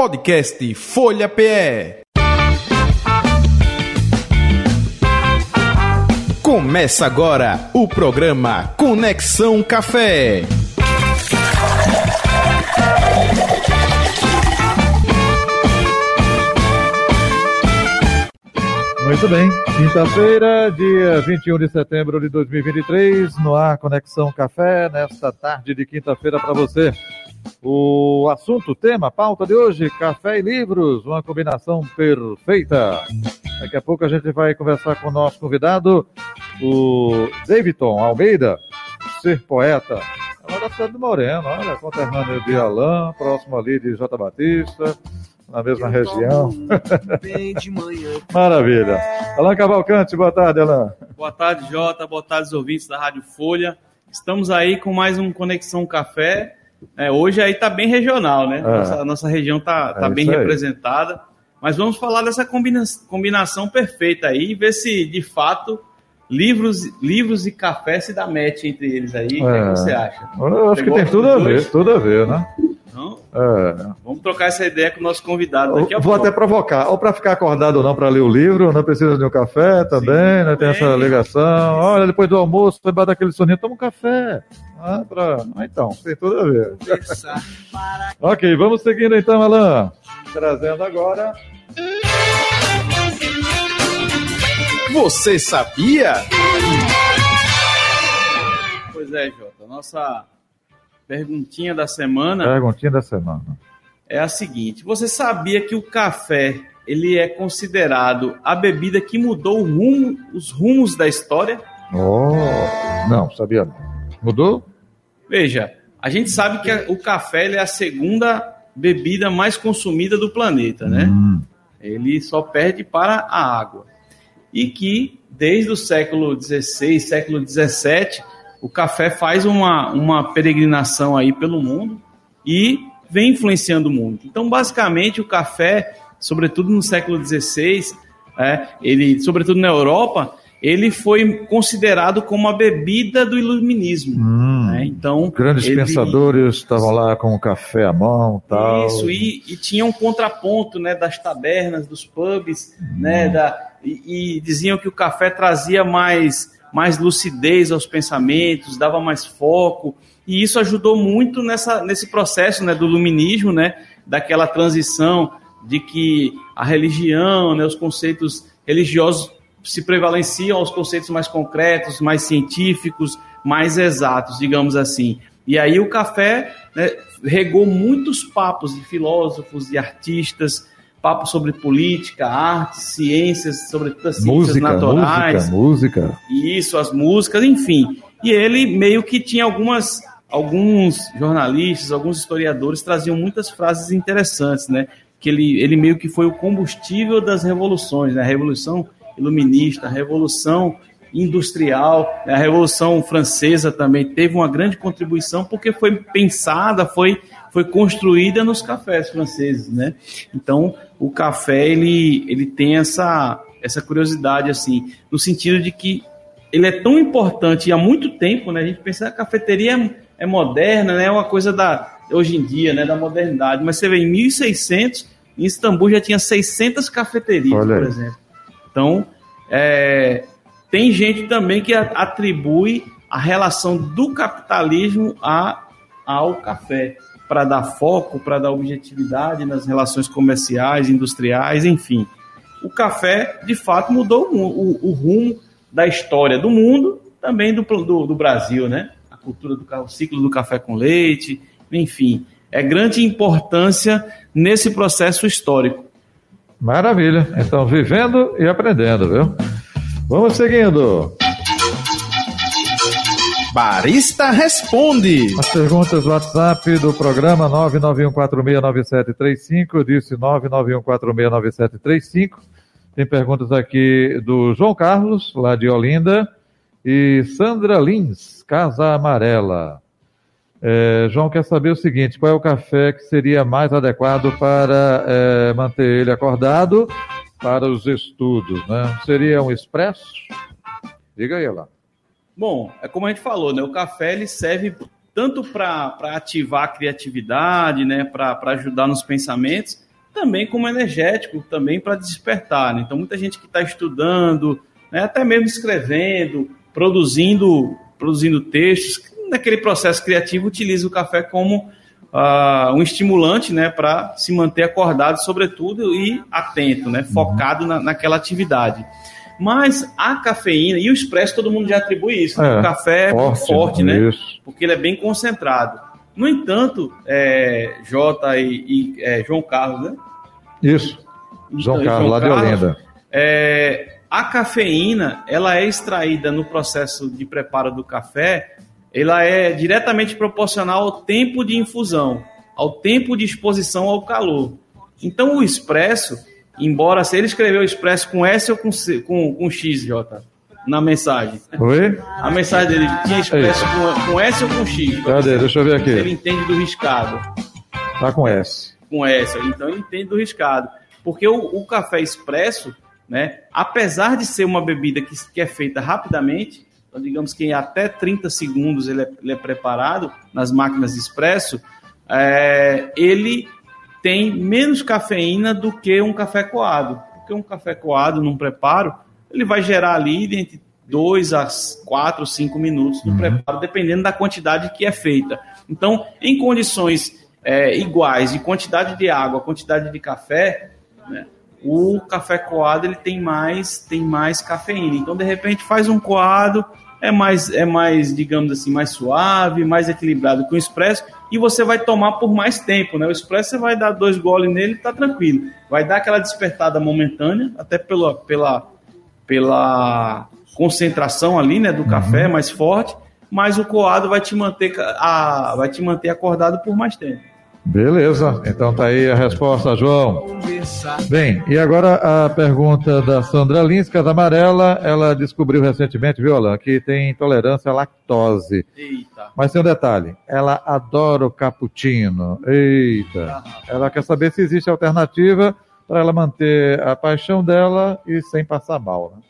Podcast Folha PE. Começa agora o programa Conexão Café. Muito bem, quinta-feira, dia 21 de setembro de 2023, no ar Conexão Café, nesta tarde de quinta-feira para você. O assunto, tema, pauta de hoje, café e livros, uma combinação perfeita. Daqui a pouco a gente vai conversar com o nosso convidado, o Davidson Almeida, ser poeta. É lá da cidade do Moreno, olha, conterrâneo de Alain, próximo ali de J. Batista, na mesma região. Maravilha. Alain Cavalcante, boa tarde, Alain. Boa tarde, Jota. Boa tarde, os ouvintes da Rádio Folha. Estamos aí com mais um Conexão Café. É, hoje aí tá bem regional, né? É. Nossa, a nossa região tá, tá é bem representada. Mas vamos falar dessa combina combinação perfeita aí e ver se de fato livros, livros e café se dá match entre eles aí. O que, é que você acha? Eu acho que tem tudo a ver, tudo a ver, né? Então, é. vamos trocar essa ideia com o nosso convidado daqui a Vou pouco. até provocar, ou para ficar acordado ou não para ler o livro, não precisa de um café também, Sim, né? Tem essa ligação. Olha, depois do almoço, vai bater aquele soninho, toma um café. Ah, pra... ah, então, tem tudo a ver. ok, vamos seguindo então, Alain. Trazendo agora. Você sabia? Pois é, Jota. Nossa perguntinha da semana. Perguntinha da semana. É a seguinte: você sabia que o café ele é considerado a bebida que mudou rumo, os rumos da história? Oh, não, sabia não. Mudou? Veja, a gente sabe que o café é a segunda bebida mais consumida do planeta, né? Hum. Ele só perde para a água. E que desde o século XVI, século XVII, o café faz uma, uma peregrinação aí pelo mundo e vem influenciando o mundo. Então, basicamente, o café, sobretudo no século XVI, é, ele, sobretudo na Europa, ele foi considerado como a bebida do iluminismo. Hum, né? Então grandes ele... pensadores estavam lá com o café à mão, tal. Isso e, e tinha um contraponto, né, das tabernas, dos pubs, hum. né, da, e, e, diziam que o café trazia mais mais lucidez aos pensamentos, dava mais foco e isso ajudou muito nessa nesse processo, né, do iluminismo, né, daquela transição de que a religião, né, os conceitos religiosos se prevalenciam aos conceitos mais concretos, mais científicos, mais exatos, digamos assim. E aí o café né, regou muitos papos de filósofos e artistas, papos sobre política, arte, ciências, sobretudo as ciências música, naturais. Música, música. Isso, as músicas, enfim. E ele meio que tinha algumas alguns jornalistas, alguns historiadores traziam muitas frases interessantes, né? Que ele, ele meio que foi o combustível das revoluções, né? A revolução iluminista, a Revolução Industrial, a Revolução Francesa também teve uma grande contribuição porque foi pensada, foi, foi construída nos cafés franceses, né? Então, o café ele, ele tem essa, essa curiosidade assim, no sentido de que ele é tão importante há muito tempo, né? A gente pensa que a cafeteria é moderna, né? É uma coisa da hoje em dia, né, da modernidade, mas você vê em 1600 em Istambul já tinha 600 cafeterias, Olha por exemplo. Então, é, tem gente também que atribui a relação do capitalismo a, ao café, para dar foco, para dar objetividade nas relações comerciais, industriais, enfim. O café, de fato, mudou o, o, o rumo da história do mundo, também do, do, do Brasil, né? A cultura do o ciclo do café com leite, enfim. É grande importância nesse processo histórico. Maravilha. Então, vivendo e aprendendo, viu? Vamos seguindo. Barista Responde. As perguntas do WhatsApp do programa 991469735. Disse 991469735. Tem perguntas aqui do João Carlos, lá de Olinda. E Sandra Lins, Casa Amarela. É, João quer saber o seguinte: qual é o café que seria mais adequado para é, manter ele acordado para os estudos? Né? Seria um expresso? Diga aí lá. Bom, é como a gente falou, né? O café ele serve tanto para ativar a criatividade, né? Para ajudar nos pensamentos, também como energético, também para despertar. Né? Então, muita gente que está estudando, né, até mesmo escrevendo, produzindo, produzindo textos, naquele processo criativo utiliza o café como uh, um estimulante né, para se manter acordado, sobretudo, e atento, né, focado na, naquela atividade. Mas a cafeína e o expresso, todo mundo já atribui isso. Né? É, o café é forte, forte né? Isso. Porque ele é bem concentrado. No entanto, é, Jota e, e é, João Carlos, né? Isso. João então, Carlos, João lá Carlos, de Olinda. É, a cafeína, ela é extraída no processo de preparo do café, ela é diretamente proporcional ao tempo de infusão, ao tempo de exposição ao calor. Então, o expresso, embora se ele escreveu expresso com S ou com, C, com, com X, Jota, na mensagem. Oi? A mensagem dele tinha expresso com, com, S ou com X? Cadê? Deixa eu ver aqui. Ele entende do riscado. Tá com S. Com S, então ele entende do riscado. Porque o, o café expresso, né, apesar de ser uma bebida que, que é feita rapidamente, então digamos que em até 30 segundos ele é, ele é preparado nas máquinas de expresso, é, ele tem menos cafeína do que um café coado. Porque um café coado num preparo, ele vai gerar ali entre 2 a 4, 5 minutos do uhum. preparo, dependendo da quantidade que é feita. Então, em condições é, iguais de quantidade de água, quantidade de café, né, o café coado ele tem mais tem mais cafeína. Então, de repente, faz um coado, é mais, é mais, digamos assim, mais suave, mais equilibrado que o expresso, e você vai tomar por mais tempo, né? O expresso você vai dar dois goles nele e tá tranquilo. Vai dar aquela despertada momentânea, até pela, pela, pela concentração ali, né, do café uhum. mais forte, mas o coado vai te manter, a, vai te manter acordado por mais tempo. Beleza, então tá aí a resposta, João. Bem, e agora a pergunta da Sandra Lins, Casa Amarela, ela descobriu recentemente, viu, Alain, que tem intolerância à lactose. Eita. Mas tem um detalhe, ela adora o cappuccino. Eita. Ela quer saber se existe alternativa para ela manter a paixão dela e sem passar mal, né?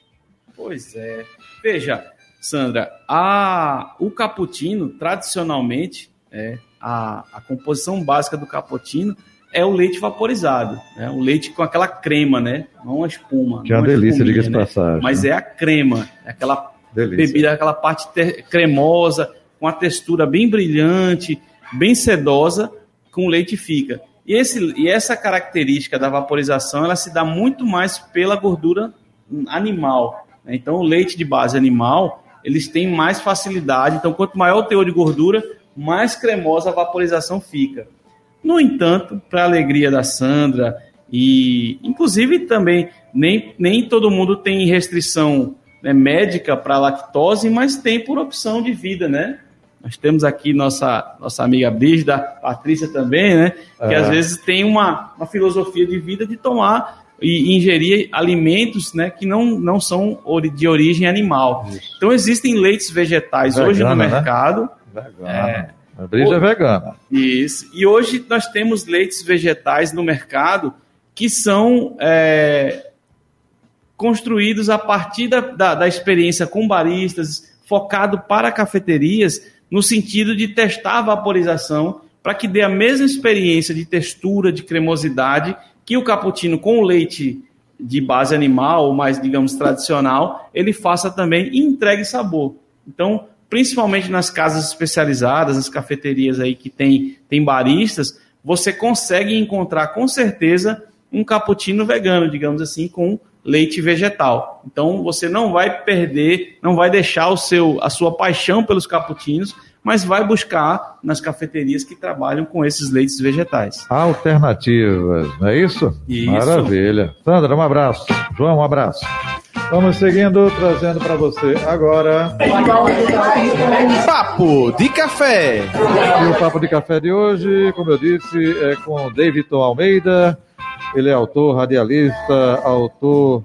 Pois é. Veja, Sandra, a, o cappuccino, tradicionalmente, é, a, a composição básica do cappuccino é o leite vaporizado, né? O leite com aquela crema, né? Não uma espuma. Que é uma delícia, diga-se né? passagem. Mas é a crema, é aquela delícia. bebida, aquela parte cremosa, com a textura bem brilhante, bem sedosa, com o leite fica. E, esse, e essa característica da vaporização, ela se dá muito mais pela gordura animal. Né? Então, o leite de base animal, eles têm mais facilidade. Então, quanto maior o teor de gordura, mais cremosa a vaporização fica. No entanto, para a alegria da Sandra, e inclusive também nem, nem todo mundo tem restrição né, médica para lactose, mas tem por opção de vida, né? Nós temos aqui nossa, nossa amiga Brígida, Patrícia também, né? Que é. às vezes tem uma, uma filosofia de vida de tomar e ingerir alimentos né, que não, não são de origem animal. Isso. Então existem leites vegetais Vegana, hoje no né? mercado. Né? Vegana. É, a brisa é vegana. Isso. E hoje nós temos leites vegetais no mercado que são é, construídos a partir da, da, da, experiência com baristas, focado para cafeterias, no sentido de testar a vaporização para que dê a mesma experiência de textura, de cremosidade que o cappuccino com leite de base animal, ou mais, digamos, tradicional, ele faça também e entregue sabor. Então, principalmente nas casas especializadas, nas cafeterias aí que tem, tem baristas, você consegue encontrar com certeza um cappuccino vegano, digamos assim, com leite vegetal. Então você não vai perder, não vai deixar o seu a sua paixão pelos cappuccinos, mas vai buscar nas cafeterias que trabalham com esses leites vegetais. Alternativas, não é isso? Isso. Maravilha. Sandra, um abraço. João, um abraço. Vamos seguindo, trazendo para você agora. Papo de Café. E o Papo de Café de hoje, como eu disse, é com David Almeida. Ele é autor, radialista, autor,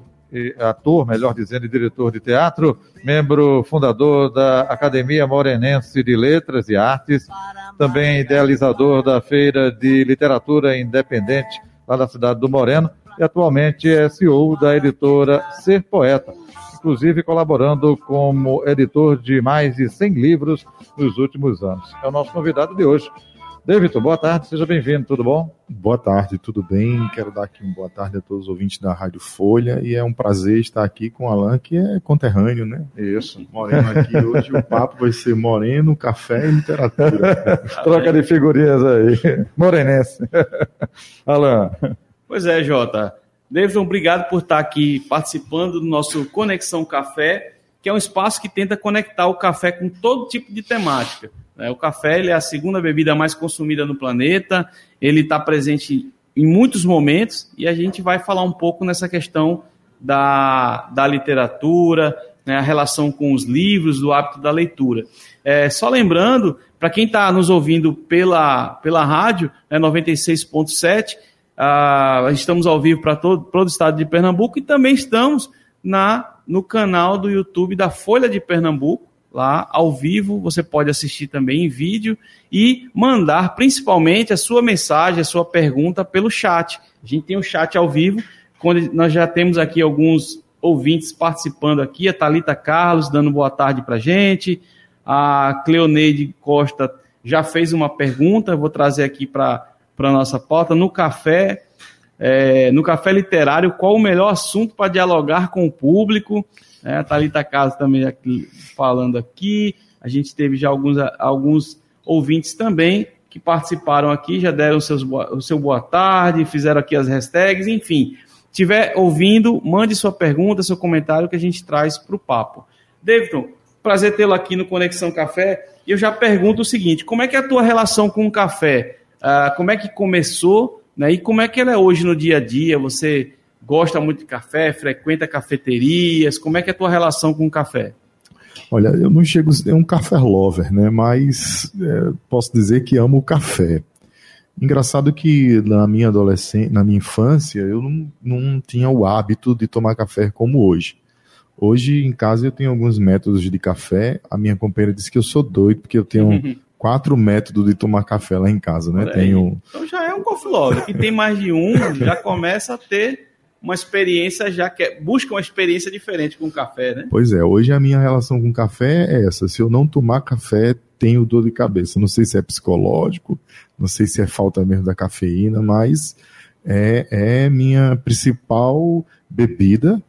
ator, melhor dizendo, e diretor de teatro, membro fundador da Academia Morenense de Letras e Artes, também idealizador da Feira de Literatura Independente lá da cidade do Moreno e atualmente é CEO da editora Ser Poeta, inclusive colaborando como editor de mais de 100 livros nos últimos anos. É o nosso convidado de hoje. David, boa tarde, seja bem-vindo, tudo bom? Boa tarde, tudo bem? Quero dar aqui uma boa tarde a todos os ouvintes da Rádio Folha e é um prazer estar aqui com o Alan, que é conterrâneo, né? Isso. Moreno aqui hoje, o papo vai ser moreno, café e literatura. Troca de figurinhas aí. Morenense. Alan. Pois é, Jota. Davidson, obrigado por estar aqui participando do nosso Conexão Café, que é um espaço que tenta conectar o café com todo tipo de temática. Né? O café é a segunda bebida mais consumida no planeta, ele está presente em muitos momentos e a gente vai falar um pouco nessa questão da, da literatura, né, a relação com os livros, do hábito da leitura. É, só lembrando, para quem está nos ouvindo pela, pela rádio, né, 96.7, ah, estamos ao vivo para todo, todo o estado de Pernambuco e também estamos na, no canal do YouTube da Folha de Pernambuco, lá ao vivo, você pode assistir também em vídeo e mandar principalmente a sua mensagem, a sua pergunta pelo chat. A gente tem um chat ao vivo, quando nós já temos aqui alguns ouvintes participando aqui, a Talita Carlos dando boa tarde para gente, a Cleoneide Costa já fez uma pergunta, vou trazer aqui para a nossa pauta, no café, é, no café literário, qual o melhor assunto para dialogar com o público? É, a Thalita Casa também aqui, falando aqui. A gente teve já alguns, alguns ouvintes também que participaram aqui, já deram seus, o seu boa tarde, fizeram aqui as hashtags, enfim. Tiver ouvindo, mande sua pergunta, seu comentário que a gente traz para o papo. Davidson, prazer tê-lo aqui no Conexão Café. E eu já pergunto o seguinte: como é que é a tua relação com o café? Ah, como é que começou? Né, e como é que ela é hoje no dia a dia? Você gosta muito de café, frequenta cafeterias? Como é que é a tua relação com o café? Olha, eu não chego a ser um café lover, né? Mas é, posso dizer que amo o café. Engraçado que na minha adolescência, na minha infância, eu não, não tinha o hábito de tomar café como hoje. Hoje em casa eu tenho alguns métodos de café. A minha companheira disse que eu sou doido porque eu tenho quatro métodos de tomar café lá em casa, né? Tenho... Então já é um coffee lover. Que tem mais de um, já começa a ter uma experiência já que é, busca uma experiência diferente com o café, né? Pois é, hoje a minha relação com o café é essa. Se eu não tomar café, tenho dor de cabeça. Não sei se é psicológico, não sei se é falta mesmo da cafeína, mas é, é minha principal bebida.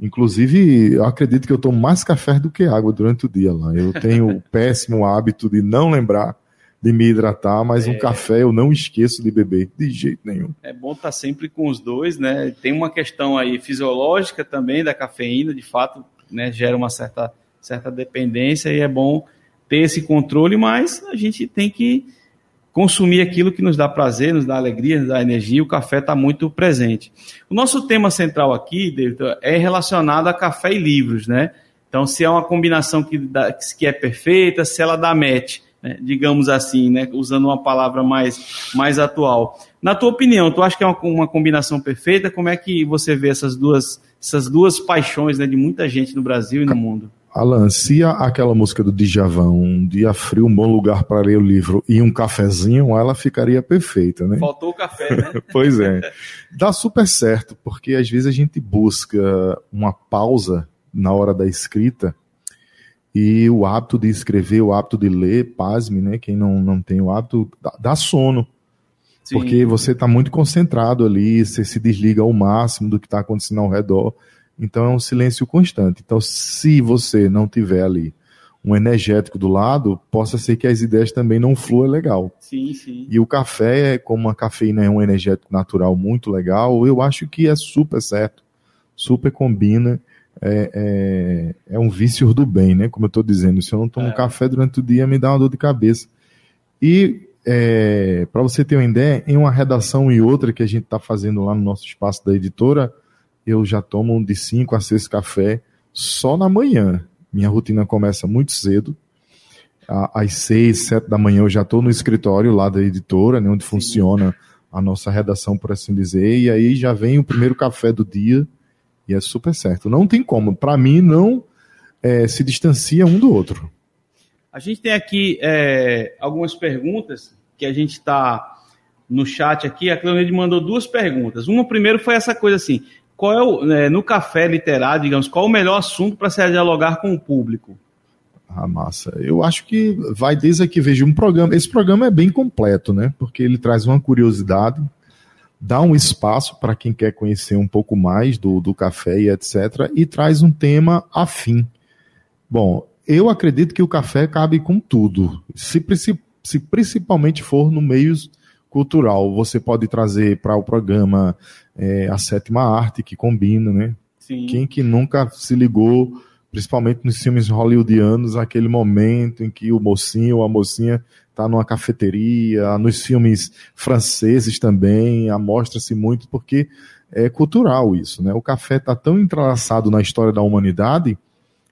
Inclusive, eu acredito que eu tomo mais café do que água durante o dia lá. Eu tenho o péssimo hábito de não lembrar de me hidratar, mas é. um café eu não esqueço de beber, de jeito nenhum. É bom estar sempre com os dois, né? Tem uma questão aí fisiológica também da cafeína, de fato, né, gera uma certa, certa dependência e é bom ter esse controle, mas a gente tem que consumir aquilo que nos dá prazer, nos dá alegria, nos dá energia, o café está muito presente. O nosso tema central aqui, David, é relacionado a café e livros, né? Então, se é uma combinação que, dá, que é perfeita, se ela dá match né, digamos assim, né, usando uma palavra mais, mais atual. Na tua opinião, tu acha que é uma, uma combinação perfeita? Como é que você vê essas duas, essas duas paixões né, de muita gente no Brasil e no mundo? Alan, se aquela música do Djavan, um dia frio, um bom lugar para ler o livro e um cafezinho, ela ficaria perfeita, né? Faltou o café, né? pois é. Dá super certo, porque às vezes a gente busca uma pausa na hora da escrita e o hábito de escrever, o hábito de ler, pasme, né? Quem não, não tem o hábito, dá, dá sono. Sim. Porque você está muito concentrado ali, você se desliga ao máximo do que está acontecendo ao redor. Então é um silêncio constante. Então, se você não tiver ali um energético do lado, possa ser que as ideias também não fluam legal. Sim, sim. E o café, como a cafeína é um energético natural muito legal, eu acho que é super certo, super combina é, é, é um vício do bem, né? Como eu estou dizendo, se eu não tomo é. café durante o dia, me dá uma dor de cabeça. E é, para você ter uma ideia, em uma redação e outra que a gente está fazendo lá no nosso espaço da editora, eu já tomo de 5 a 6 café só na manhã. Minha rotina começa muito cedo. Às 6, 7 da manhã eu já estou no escritório lá da editora, né, onde Sim. funciona a nossa redação, por assim dizer, e aí já vem o primeiro café do dia e é super certo. Não tem como. Para mim, não é, se distancia um do outro. A gente tem aqui é, algumas perguntas que a gente está no chat aqui. A Cleonide mandou duas perguntas. Uma primeiro foi essa coisa assim: qual é o, é, no café literário, digamos, qual é o melhor assunto para se dialogar com o público? Ah, massa. Eu acho que vai desde aqui, veja, um programa. Esse programa é bem completo, né? Porque ele traz uma curiosidade, dá um espaço para quem quer conhecer um pouco mais do, do café e etc. E traz um tema afim. Bom, eu acredito que o café cabe com tudo. Se, se principalmente for no meio cultural, você pode trazer para o programa é, a sétima arte que combina, né? Sim. Quem que nunca se ligou principalmente nos filmes hollywoodianos, aquele momento em que o mocinho ou a mocinha está numa cafeteria, nos filmes franceses também, mostra-se muito porque é cultural isso, né? O café está tão entrelaçado na história da humanidade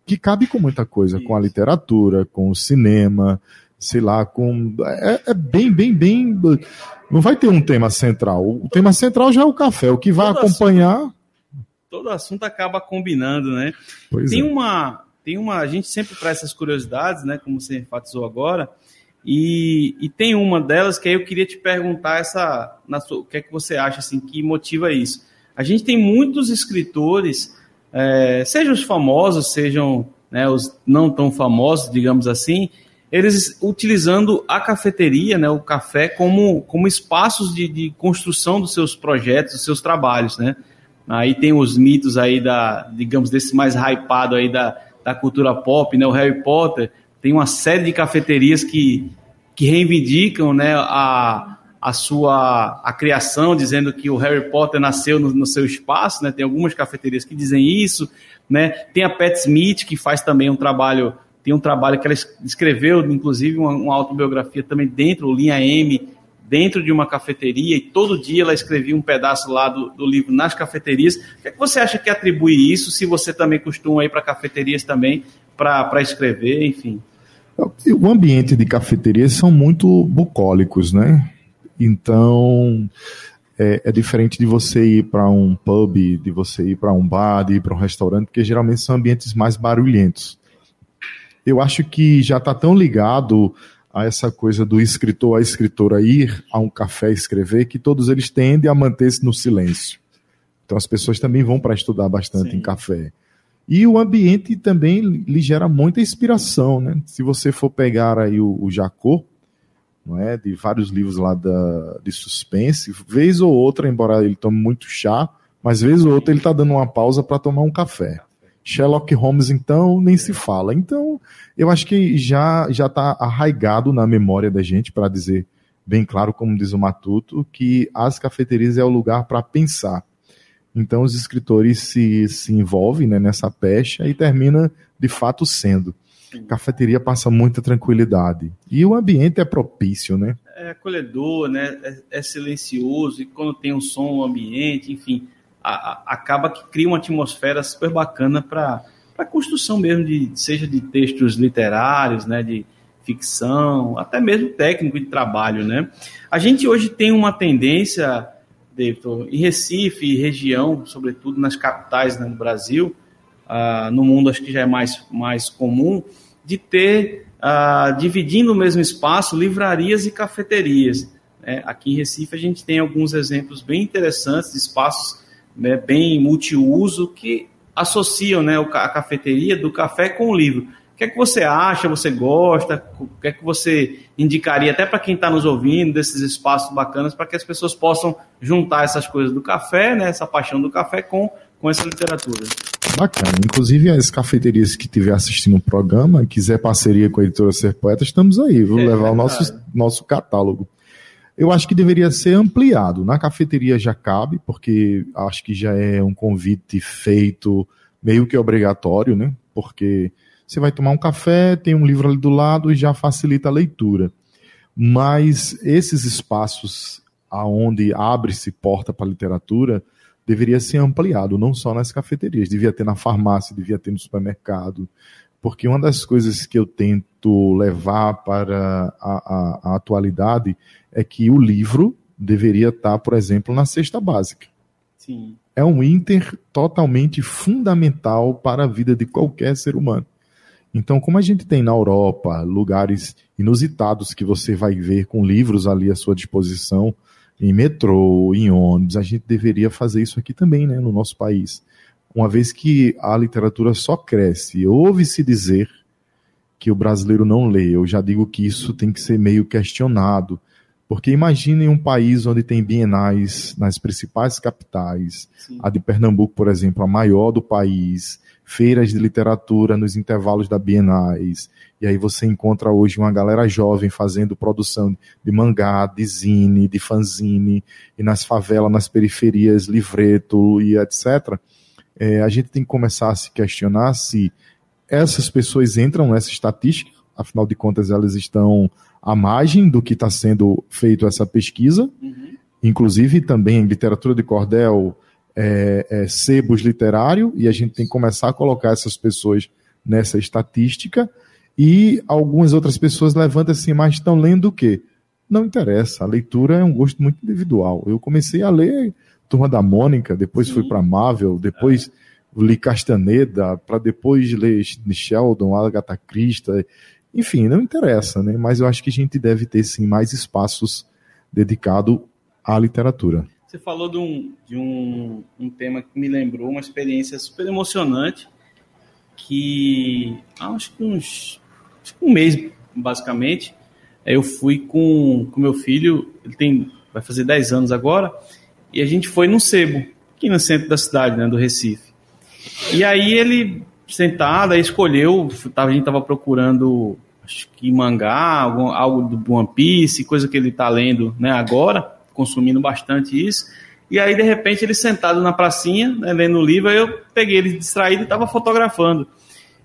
que cabe com muita coisa, isso. com a literatura, com o cinema, sei lá, com é, é, bem, bem, bem. Não vai ter um tema central. O tema central já é o café. O que vai acompanhar todo assunto acaba combinando, né? Pois tem é. uma, tem uma, a gente sempre traz essas curiosidades, né? Como você enfatizou agora, e, e tem uma delas que aí eu queria te perguntar essa, na sua, o que é que você acha assim que motiva isso? A gente tem muitos escritores, é, sejam os famosos, sejam né, os não tão famosos, digamos assim, eles utilizando a cafeteria, né, o café, como, como espaços de, de construção dos seus projetos, dos seus trabalhos, né? Aí tem os mitos aí da, digamos, desse mais hypado aí da, da cultura pop, né? O Harry Potter tem uma série de cafeterias que, que reivindicam, né, a, a sua a criação, dizendo que o Harry Potter nasceu no, no, seu espaço, né? Tem algumas cafeterias que dizem isso, né? Tem a Pat Smith que faz também um trabalho, tem um trabalho que ela escreveu, inclusive uma, uma autobiografia também dentro, Linha M, dentro de uma cafeteria e todo dia ela escrevia um pedaço lá do, do livro nas cafeterias. O que, é que você acha que atribui isso, se você também costuma ir para cafeterias também para escrever, enfim? O ambiente de cafeterias são muito bucólicos, né? Então, é, é, diferente de você ir para um pub, de você ir para um bar, de ir para um restaurante, porque geralmente são ambientes mais barulhentos. Eu acho que já está tão ligado a essa coisa do escritor, a escritora ir a um café escrever, que todos eles tendem a manter-se no silêncio. Então as pessoas também vão para estudar bastante Sim. em café. E o ambiente também lhe gera muita inspiração, né? Se você for pegar aí o, o Jacó, não é, de vários livros lá da, de suspense, vez ou outra, embora ele tome muito chá, mas vez ou outra ele está dando uma pausa para tomar um café. Sherlock Holmes, então, nem se fala. Então, eu acho que já já está arraigado na memória da gente, para dizer bem claro, como diz o Matuto, que as cafeterias é o lugar para pensar. Então, os escritores se, se envolvem né, nessa pecha e termina, de fato, sendo. A cafeteria passa muita tranquilidade. E o ambiente é propício, né? É acolhedor, né? É, é silencioso, e quando tem um som, o ambiente, enfim a, acaba que cria uma atmosfera super bacana para a construção mesmo, de, seja de textos literários, né, de ficção, até mesmo técnico de trabalho. Né? A gente hoje tem uma tendência, David, em Recife e região, sobretudo nas capitais né, no Brasil, uh, no mundo acho que já é mais, mais comum, de ter, uh, dividindo o mesmo espaço, livrarias e cafeterias. Né? Aqui em Recife a gente tem alguns exemplos bem interessantes de espaços né, bem multiuso que associam né, a cafeteria do café com o livro. O que é que você acha? Você gosta? O que é que você indicaria até para quem está nos ouvindo desses espaços bacanas para que as pessoas possam juntar essas coisas do café, né, essa paixão do café com, com essa literatura? Bacana. Inclusive, as cafeterias que estiver assistindo o programa, quiser parceria com a editora Ser Poeta, estamos aí. Vou é, levar o nosso, nosso catálogo. Eu acho que deveria ser ampliado. Na cafeteria já cabe, porque acho que já é um convite feito meio que obrigatório, né? Porque você vai tomar um café, tem um livro ali do lado e já facilita a leitura. Mas esses espaços aonde abre-se porta para a literatura deveria ser ampliado, não só nas cafeterias, devia ter na farmácia, devia ter no supermercado, porque uma das coisas que eu tento levar para a, a, a atualidade é que o livro deveria estar, por exemplo, na cesta básica. Sim. É um inter totalmente fundamental para a vida de qualquer ser humano. Então, como a gente tem na Europa lugares inusitados que você vai ver com livros ali à sua disposição, em metrô, em ônibus, a gente deveria fazer isso aqui também, né, no nosso país. Uma vez que a literatura só cresce, ouve-se dizer que o brasileiro não lê. Eu já digo que isso tem que ser meio questionado. Porque imagine um país onde tem bienais nas principais capitais, Sim. a de Pernambuco, por exemplo, a maior do país, feiras de literatura nos intervalos da bienais, e aí você encontra hoje uma galera jovem fazendo produção de mangá, de zine, de fanzine, e nas favelas, nas periferias, livreto e etc. É, a gente tem que começar a se questionar se essas pessoas entram nessa estatística, afinal de contas elas estão à margem do que está sendo feito essa pesquisa, uhum. inclusive também em literatura de cordel, é, é, sebos literário, e a gente tem que começar a colocar essas pessoas nessa estatística, e algumas outras pessoas levantam assim, mas estão lendo o quê? Não interessa, a leitura é um gosto muito individual. Eu comecei a ler Turma da Mônica, depois Sim. fui para Marvel, depois é. li Castaneda, para depois ler Sheldon, Agatha Christie, enfim, não interessa, né? Mas eu acho que a gente deve ter sim mais espaços dedicados à literatura. Você falou de um, de um, um tema que me lembrou uma experiência super emocionante que acho que uns acho que um mês basicamente eu fui com com meu filho ele tem vai fazer 10 anos agora e a gente foi no sebo aqui no centro da cidade né do Recife e aí ele sentado aí escolheu a gente estava procurando acho que mangá, algum, algo do One Piece, coisa que ele está lendo né, agora, consumindo bastante isso. E aí, de repente, ele sentado na pracinha, né, lendo o livro, aí eu peguei ele distraído e estava fotografando.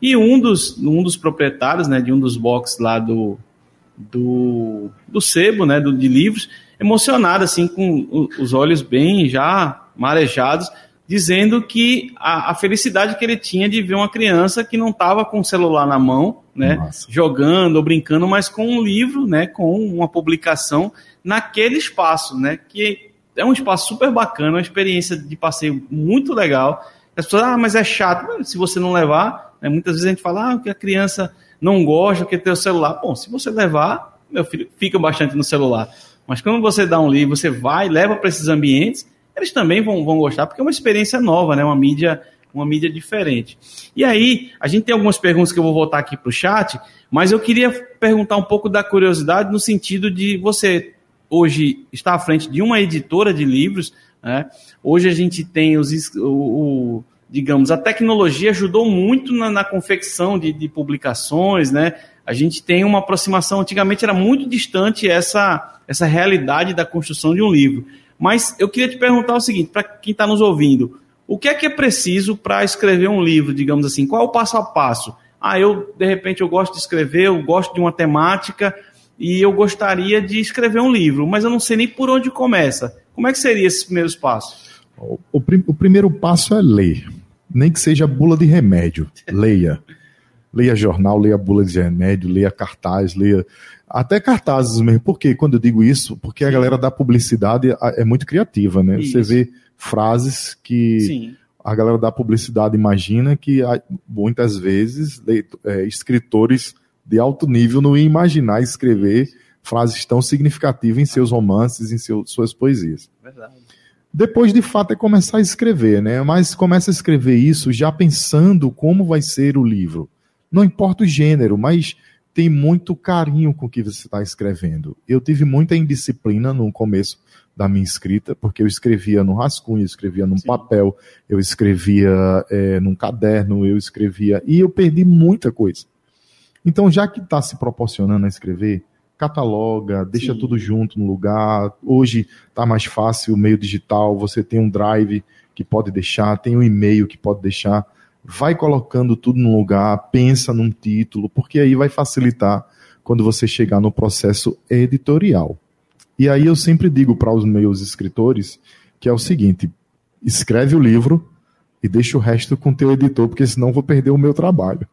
E um dos, um dos proprietários né, de um dos boxes lá do, do, do sebo, né, do, de livros, emocionado, assim, com os olhos bem já marejados, dizendo que a, a, felicidade que ele tinha de ver uma criança que não estava com o celular na mão, né, Nossa. jogando ou brincando, mas com um livro, né, com uma publicação naquele espaço, né, que é um espaço super bacana, uma experiência de passeio muito legal. As pessoas, ah, mas é chato. Se você não levar, né, muitas vezes a gente fala, ah, que a criança não gosta, que tem o celular. Bom, se você levar, meu filho fica bastante no celular. Mas quando você dá um livro, você vai, leva para esses ambientes, eles também vão, vão gostar, porque é uma experiência nova, né? Uma mídia, uma mídia diferente. E aí, a gente tem algumas perguntas que eu vou voltar aqui para o chat, mas eu queria perguntar um pouco da curiosidade no sentido de você hoje está à frente de uma editora de livros, né? Hoje a gente tem os, o, o digamos, a tecnologia ajudou muito na, na confecção de, de, publicações, né? A gente tem uma aproximação, antigamente era muito distante essa, essa realidade da construção de um livro. Mas eu queria te perguntar o seguinte, para quem está nos ouvindo, o que é que é preciso para escrever um livro, digamos assim? Qual é o passo a passo? Ah, eu, de repente, eu gosto de escrever, eu gosto de uma temática e eu gostaria de escrever um livro, mas eu não sei nem por onde começa. Como é que seria esses primeiros passos? O, o, o primeiro passo é ler. Nem que seja bula de remédio. Leia. leia jornal, leia bula de remédio, leia cartaz, leia até cartazes mesmo. Por quê? Quando eu digo isso, porque a galera da publicidade é muito criativa, né? Isso. Você vê frases que Sim. a galera da publicidade imagina que muitas vezes é, escritores de alto nível não iam imaginar escrever frases tão significativas em seus romances, em seu, suas poesias. Verdade. Depois, de fato, é começar a escrever, né? Mas começa a escrever isso já pensando como vai ser o livro. Não importa o gênero, mas tem muito carinho com o que você está escrevendo. Eu tive muita indisciplina no começo da minha escrita, porque eu escrevia no rascunho, eu escrevia num Sim. papel, eu escrevia é, num caderno, eu escrevia. E eu perdi muita coisa. Então, já que está se proporcionando a escrever, cataloga, deixa Sim. tudo junto no lugar. Hoje está mais fácil o meio digital, você tem um drive que pode deixar, tem um e-mail que pode deixar vai colocando tudo no lugar, pensa num título, porque aí vai facilitar quando você chegar no processo editorial. E aí eu sempre digo para os meus escritores que é o seguinte: escreve o livro e deixa o resto com o teu editor, porque senão eu vou perder o meu trabalho.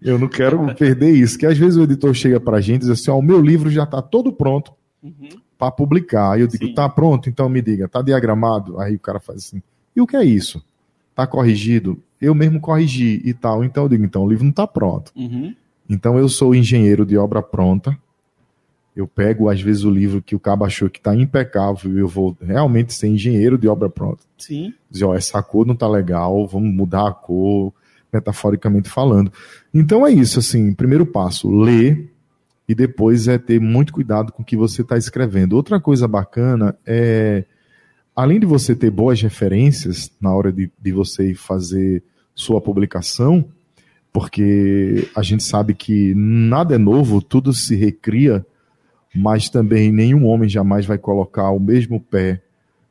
Eu não quero perder isso, que às vezes o editor chega para a gente e diz assim: ó, o meu livro já está todo pronto uhum. para publicar. Aí eu digo: Sim. tá pronto? Então me diga, tá diagramado? Aí o cara faz assim: e o que é isso? Tá corrigido? eu mesmo corrigi e tal. Então eu digo, então o livro não está pronto. Uhum. Então eu sou engenheiro de obra pronta. Eu pego, às vezes, o livro que o cabo achou que está impecável e eu vou realmente ser engenheiro de obra pronta. Sim. Dizer, ó, essa cor não está legal, vamos mudar a cor. Metaforicamente falando. Então é isso, assim, primeiro passo, ler e depois é ter muito cuidado com o que você está escrevendo. Outra coisa bacana é, além de você ter boas referências na hora de, de você fazer sua publicação, porque a gente sabe que nada é novo, tudo se recria, mas também nenhum homem jamais vai colocar o mesmo pé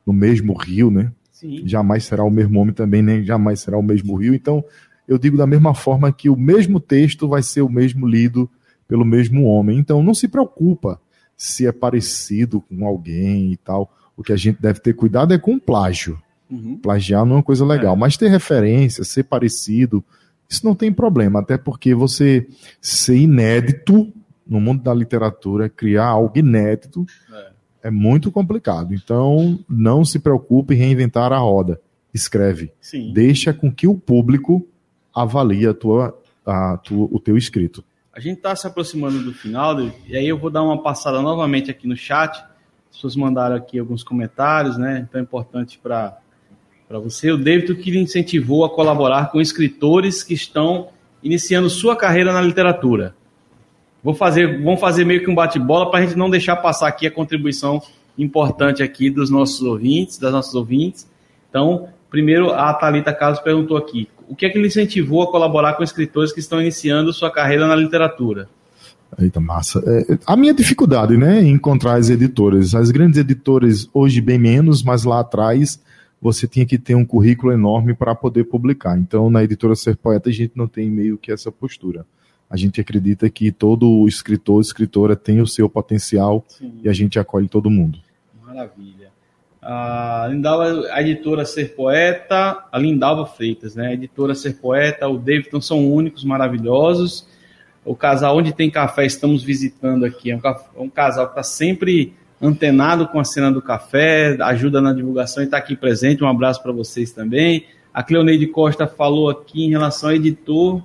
no mesmo rio, né? Sim. Jamais será o mesmo homem também, nem jamais será o mesmo rio. Então, eu digo da mesma forma que o mesmo texto vai ser o mesmo lido pelo mesmo homem. Então, não se preocupa se é parecido com alguém e tal. O que a gente deve ter cuidado é com plágio. Uhum. Plagiar não é uma coisa legal, é. mas ter referência, ser parecido, isso não tem problema, até porque você ser inédito no mundo da literatura, criar algo inédito, é, é muito complicado. Então, não se preocupe em reinventar a roda. Escreve. Sim. Deixa com que o público avalie a tua, a tua, o teu escrito. A gente está se aproximando do final, e aí eu vou dar uma passada novamente aqui no chat. As pessoas mandaram aqui alguns comentários, né? Então é importante para você. O David que incentivou a colaborar com escritores que estão iniciando sua carreira na literatura. Vou fazer, vamos fazer meio que um bate-bola para a gente não deixar passar aqui a contribuição importante aqui dos nossos ouvintes, das nossas ouvintes. Então, primeiro a Talita Carlos perguntou aqui: o que é que lhe incentivou a colaborar com escritores que estão iniciando sua carreira na literatura? Eita, massa. É, a minha dificuldade, né, em encontrar as editoras. As grandes editoras hoje bem menos, mas lá atrás você tinha que ter um currículo enorme para poder publicar. Então, na editora Ser Poeta, a gente não tem meio que essa postura. A gente acredita que todo escritor, escritora tem o seu potencial Sim. e a gente acolhe todo mundo. Maravilha a Lindalva, a editora Ser Poeta, a Lindalva Freitas, né? A editora Ser Poeta, o Davidson são únicos, maravilhosos. O casal Onde Tem Café estamos visitando aqui. É um, é um casal que está sempre antenado com a cena do café, ajuda na divulgação e está aqui presente. Um abraço para vocês também. A Cleoneide Costa falou aqui em relação ao editor.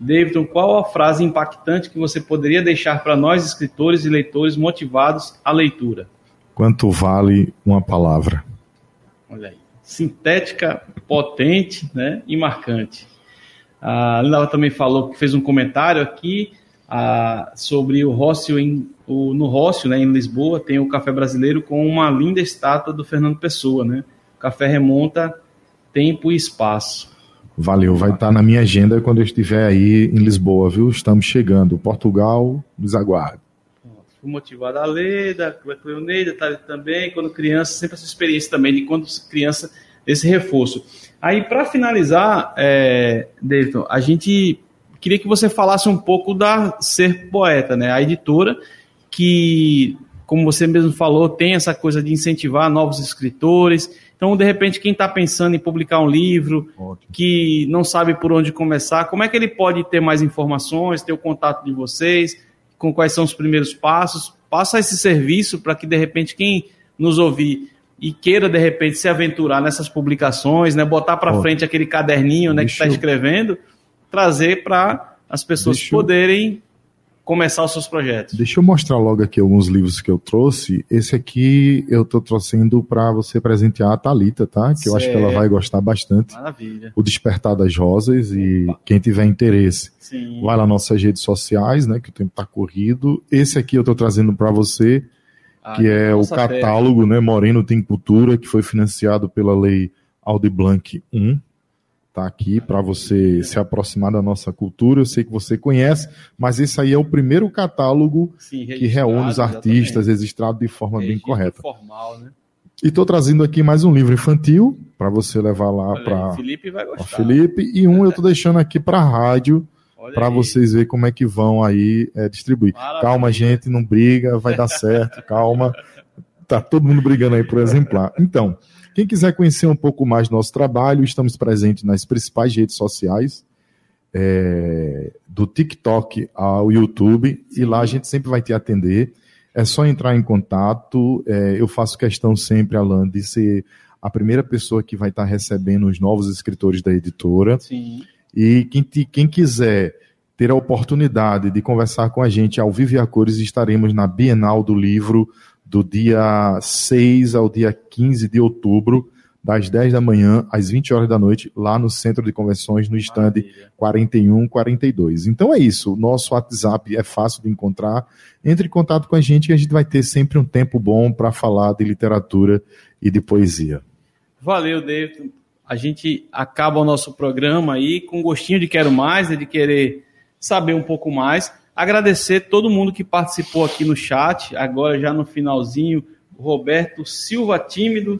Davidson, qual a frase impactante que você poderia deixar para nós, escritores e leitores motivados à leitura? Quanto vale uma palavra? Olha aí. Sintética, potente né, e marcante. A Linda também falou que fez um comentário aqui ah, sobre o Rócio em, o, no Rócio, né, em Lisboa, tem o café brasileiro com uma linda estátua do Fernando Pessoa. Né? O café remonta tempo e espaço. Valeu, vai estar na minha agenda quando eu estiver aí em Lisboa, viu? Estamos chegando. Portugal, nos aguarde fui motivado a ler, da Cleoneida, tá também, quando criança, sempre essa experiência também de quando criança, esse reforço. Aí, para finalizar, é, a gente queria que você falasse um pouco da Ser Poeta, né? A editora que, como você mesmo falou, tem essa coisa de incentivar novos escritores. Então, de repente, quem está pensando em publicar um livro, Ótimo. que não sabe por onde começar, como é que ele pode ter mais informações, ter o contato de vocês? Com quais são os primeiros passos, passa esse serviço para que de repente quem nos ouvir e queira de repente se aventurar nessas publicações, né, botar para frente aquele caderninho, né, que está escrevendo, trazer para as pessoas poderem começar os seus projetos. Deixa eu mostrar logo aqui alguns livros que eu trouxe. Esse aqui eu estou trouxendo para você presentear a Talita, tá? Que certo. eu acho que ela vai gostar bastante. Maravilha. O Despertar das Rosas Opa. e quem tiver interesse, Sim. vai lá nas nossas redes sociais, né? Que o tempo está corrido. Esse aqui eu estou trazendo para você, ah, que é o catálogo, né? Moreno tem cultura, que foi financiado pela lei Aldi Blanc 1 tá aqui para você se aproximar da nossa cultura. Eu sei que você conhece, mas esse aí é o primeiro catálogo Sim, que reúne os artistas registrado de forma bem correta. Formal, né? E estou trazendo aqui mais um livro infantil para você levar lá para Felipe vai gostar. Felipe e um eu estou deixando aqui para rádio para vocês verem como é que vão aí é, distribuir. Maravilha. Calma, gente, não briga, vai dar certo. calma, tá todo mundo brigando aí por exemplar. Então, quem quiser conhecer um pouco mais do nosso trabalho, estamos presentes nas principais redes sociais, é, do TikTok ao YouTube, e lá a gente sempre vai te atender. É só entrar em contato. É, eu faço questão sempre, Alan, de ser a primeira pessoa que vai estar recebendo os novos escritores da editora. Sim. E quem, te, quem quiser ter a oportunidade de conversar com a gente ao vivo e a cores, estaremos na Bienal do Livro do dia 6 ao dia 15 de outubro, das 10 da manhã às 20 horas da noite, lá no Centro de Convenções, no stand 4142. Então é isso, o nosso WhatsApp é fácil de encontrar. Entre em contato com a gente e a gente vai ter sempre um tempo bom para falar de literatura e de poesia. Valeu, David. A gente acaba o nosso programa aí com gostinho de quero mais, né, de querer saber um pouco mais. Agradecer todo mundo que participou aqui no chat, agora já no finalzinho, Roberto Silva Tímido,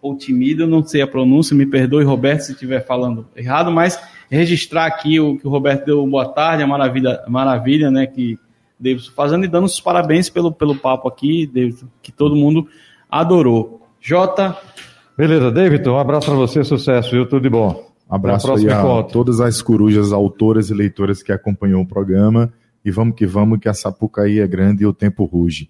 ou Timido, não sei a pronúncia, me perdoe, Roberto, se estiver falando errado, mas registrar aqui o que o Roberto deu boa tarde, a maravilha, maravilha né, que Davidson fazendo e dando os parabéns pelo, pelo papo aqui, Davidson, que todo mundo adorou. Jota. Beleza, Davidson, um abraço para você, sucesso, viu? Tudo de bom. Abraço aí a todas as corujas autoras e leitoras que acompanhou o programa. E vamos que vamos, que a Sapucaí é grande e o tempo ruge.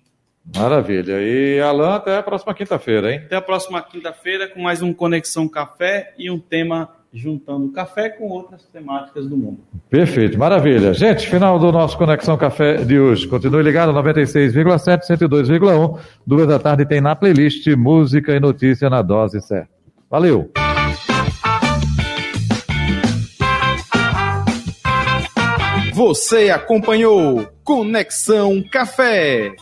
Maravilha. E Alan, até a próxima quinta-feira, hein? Até a próxima quinta-feira com mais um Conexão Café e um tema juntando café com outras temáticas do mundo. Perfeito, maravilha. Gente, final do nosso Conexão Café de hoje. Continue ligado, 96,7, 102,1. Duas da tarde tem na playlist Música e Notícia na Dose Certa. Valeu! Você acompanhou Conexão Café.